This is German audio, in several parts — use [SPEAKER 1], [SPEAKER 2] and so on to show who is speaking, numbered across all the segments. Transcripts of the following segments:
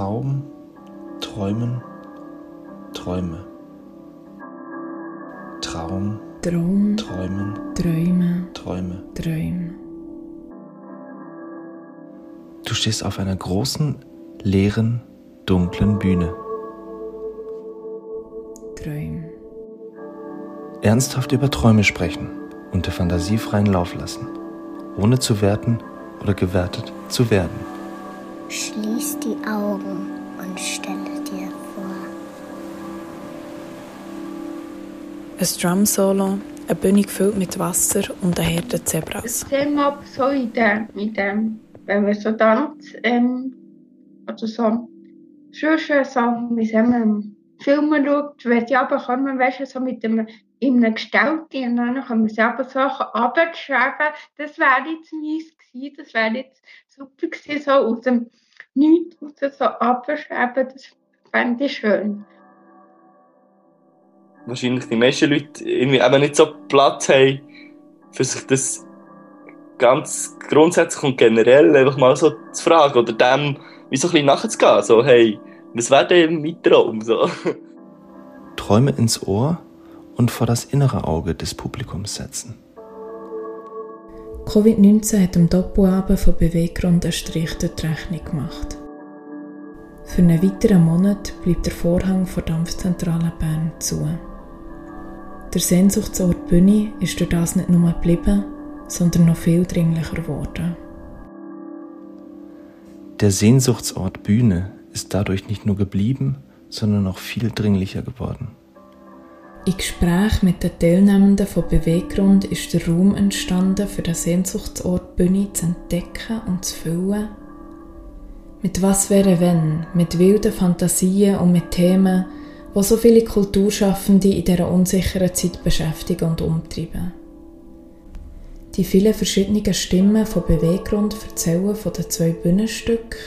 [SPEAKER 1] Traum, Träumen, Träume. Traum,
[SPEAKER 2] Traum,
[SPEAKER 1] Träumen,
[SPEAKER 2] Träume,
[SPEAKER 1] Träume.
[SPEAKER 2] Träume.
[SPEAKER 1] Du stehst auf einer großen, leeren, dunklen Bühne.
[SPEAKER 2] Träume.
[SPEAKER 1] Ernsthaft über Träume sprechen und der Fantasie freien Lauf lassen, ohne zu werten oder gewertet zu werden.
[SPEAKER 3] Schließ die Augen und stelle dir vor,
[SPEAKER 2] Ein Drum-Solo, eine Bühne gefüllt mit Wasser und eine Herde Zebras.
[SPEAKER 4] Mal so in dem, in dem, wenn man so tanzt, ähm, oder so, schon schon so, wie sagen wir, Filme schaut, wenn sie aber kommen, weißt du, so mit dem, in einem Gestalt, und dann kann man sie aber so runterschlagen, das wäre jetzt mies gewesen, das wäre jetzt super gewesen, so aus dem Nichts raus so runterschreiben, das fände ich schön.
[SPEAKER 5] wahrscheinlich die meisten Leute irgendwie eben nicht so Platz haben, für sich das ganz grundsätzlich und generell einfach mal so zu fragen oder dem wie so ein bisschen nachzugehen. So, hey, was wäre denn mein Traum? So.
[SPEAKER 1] Träume ins Ohr und vor das innere Auge des Publikums setzen.
[SPEAKER 2] Covid-19 hat dem Doppelabend von Beweggrund einen Strich durch die Rechnung gemacht. Für einen weiteren Monat bleibt der Vorhang vor der Dampfzentrale Bern zu. Der Sehnsuchtsort Bühne ist durch das nicht nur geblieben, sondern noch viel dringlicher geworden.
[SPEAKER 1] Der Sehnsuchtsort Bühne ist dadurch nicht nur geblieben, sondern auch viel dringlicher geworden.
[SPEAKER 2] In Gespräch mit den Teilnehmenden von Beweggrund ist der Raum entstanden, für den Sehnsuchtsort Bühne zu entdecken und zu füllen. Mit was wäre wenn? Mit wilden Fantasien und mit Themen, die so viele Kulturschaffende in dieser unsicheren Zeit beschäftigen und umtreiben. Die vielen verschiedenen Stimmen von Beweggrund erzählen von den zwei Bühnenstücken,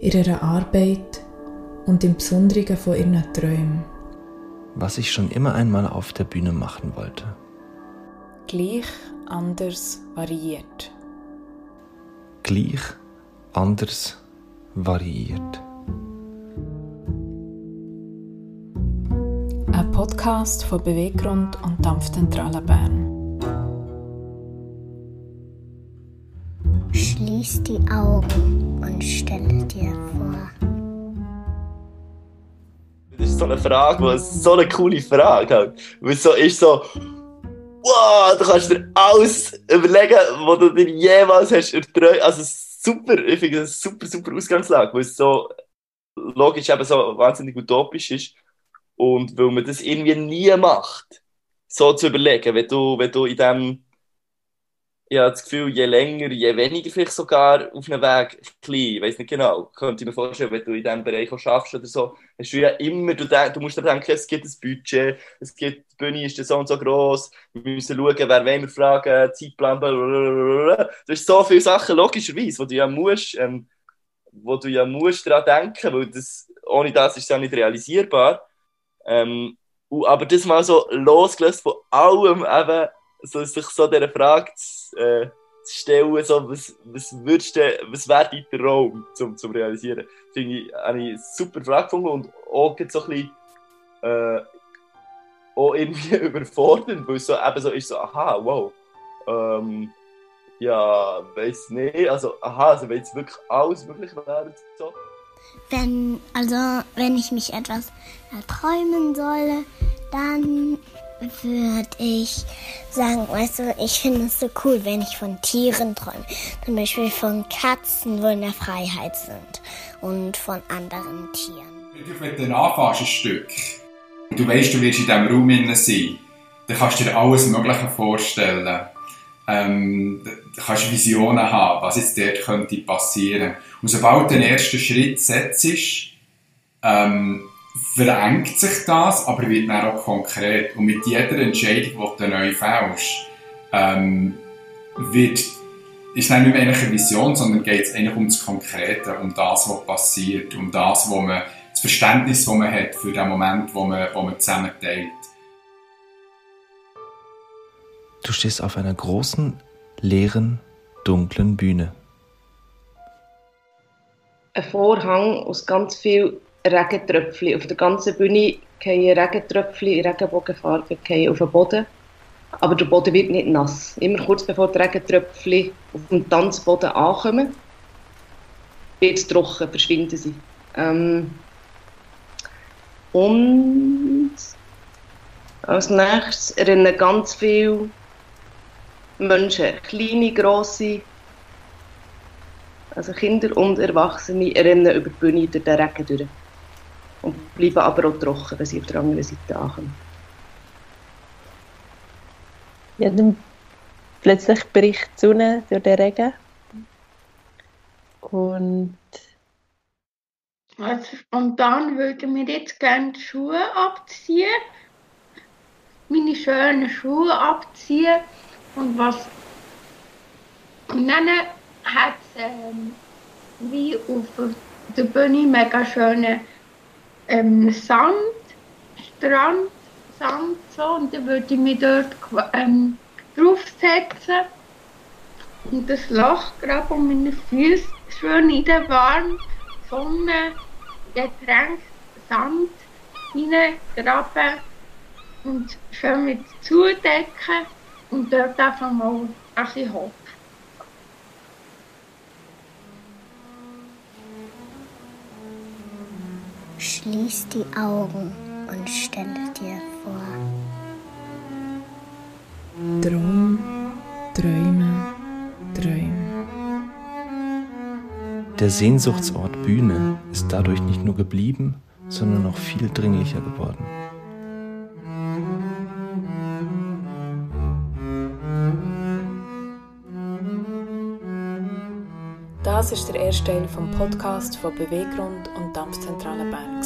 [SPEAKER 2] ihrer Arbeit und im Besonderen von ihren Träumen.
[SPEAKER 1] Was ich schon immer einmal auf der Bühne machen wollte.
[SPEAKER 2] Gleich, anders, variiert.
[SPEAKER 1] Gleich, anders, variiert.
[SPEAKER 2] Ein Podcast von Beweggrund und Dampfzentrale Bern.
[SPEAKER 3] schließ die Augen und stelle dir vor,
[SPEAKER 5] so eine Frage, die so eine coole Frage halt. Weil es so ist so, wow, du kannst dir alles überlegen, was du dir jemals hast erträumt. Also super, ich finde das eine super, super Ausgangslage, weil es so logisch eben so wahnsinnig utopisch ist. Und weil man das irgendwie nie macht, so zu überlegen, wenn du, wenn du in dem, ich habe das Gefühl, je länger, je weniger vielleicht sogar auf einem Weg klein, ich weiß nicht genau, könnte ich mir vorstellen, wenn du in diesem Bereich auch schaffst oder so, hast du ja immer, du, denk, du musst dir denken, es gibt ein Budget, es gibt, die Bühne ist so und so gross, wir müssen schauen, wer wollen wir fragen, Zeitplan, blablabla. Du hast so viele Sachen, logischerweise, wo du ja musst, ähm, wo du ja musst daran denken, weil das, ohne das ist es ja nicht realisierbar. Ähm, aber das mal so losgelöst von allem eben, so sich so dieser Frage zu, äh, zu stellen, so, was, was was wäre dein Traum zum, zum Realisieren? Finde ich, eine super Frage gefunden und auch so ein bisschen, äh, auch irgendwie überfordernd, weil es so, eben so ist, so, aha, wow, ähm, ja, weiß nicht, also, aha, also wenn jetzt wirklich alles möglich wäre, so.
[SPEAKER 3] wenn, also, wenn ich mich etwas erträumen solle, dann würde ich sagen, weißt du, ich finde es so cool, wenn ich von Tieren träume. Zum Beispiel von Katzen, wo in der Freiheit sind und von anderen Tieren.
[SPEAKER 6] Wenn du dann anfängst, ein Stück, und du weißt, du wirst in diesem Raum innen sein, dann kannst du dir alles Mögliche vorstellen. Ähm, du kannst Visionen haben, was jetzt dort könnte passieren. Und sobald du den ersten Schritt setzt, ähm, verengt sich das, aber wird dann auch konkret. Und mit jeder Entscheidung, die du neu fällst, ähm, wird, ist dann nicht mehr eigentlich eine Vision, sondern geht es eigentlich um das Konkrete, um das, was passiert, um das, wo man, das Verständnis, das man hat für den Moment, wo man, wo man zusammen teilt.
[SPEAKER 1] Du stehst auf einer großen, leeren, dunklen Bühne.
[SPEAKER 7] ein Vorhang aus ganz vielen Regentröpfchen. Auf der ganzen Bühne fallen Regentröpfchen in Regenbogenfarbe auf den Boden. Aber der Boden wird nicht nass. Immer kurz bevor die Regentröpfchen auf dem Tanzboden ankommen, wird es trocken, verschwinden sie. Ähm und als nächstes rennen ganz viele Menschen, kleine, grosse, also Kinder und Erwachsene, rennen über die Bühne durch den Regen durch. Und bleiben aber auch trocken, wenn sie auf der anderen Seite ankommen.
[SPEAKER 8] Ja, dann plötzlich bricht die Sonne durch den Regen. Und.
[SPEAKER 4] Also spontan würde mir jetzt gerne die Schuhe abziehen. Meine schönen Schuhe abziehen. Und was. Und dann hat es ähm, wie auf der Bühne mega schönen ähm, Sand, Strand, Sand so. Und dann würde ich mich dort ähm, draufsetzen und das Loch graben um meine Füße schön in den warmen Sonne getränkt Sand hineingraben und schön mit zudecken und dort einfach mal ein bisschen hoch.
[SPEAKER 3] Schließ die Augen und stelle dir vor.
[SPEAKER 2] Traum, Träume, Träume.
[SPEAKER 1] Der Sehnsuchtsort Bühne ist dadurch nicht nur geblieben, sondern noch viel dringlicher geworden.
[SPEAKER 2] Das ist der erste Teil vom Podcast von Beweggrund und Dampfzentrale Bern.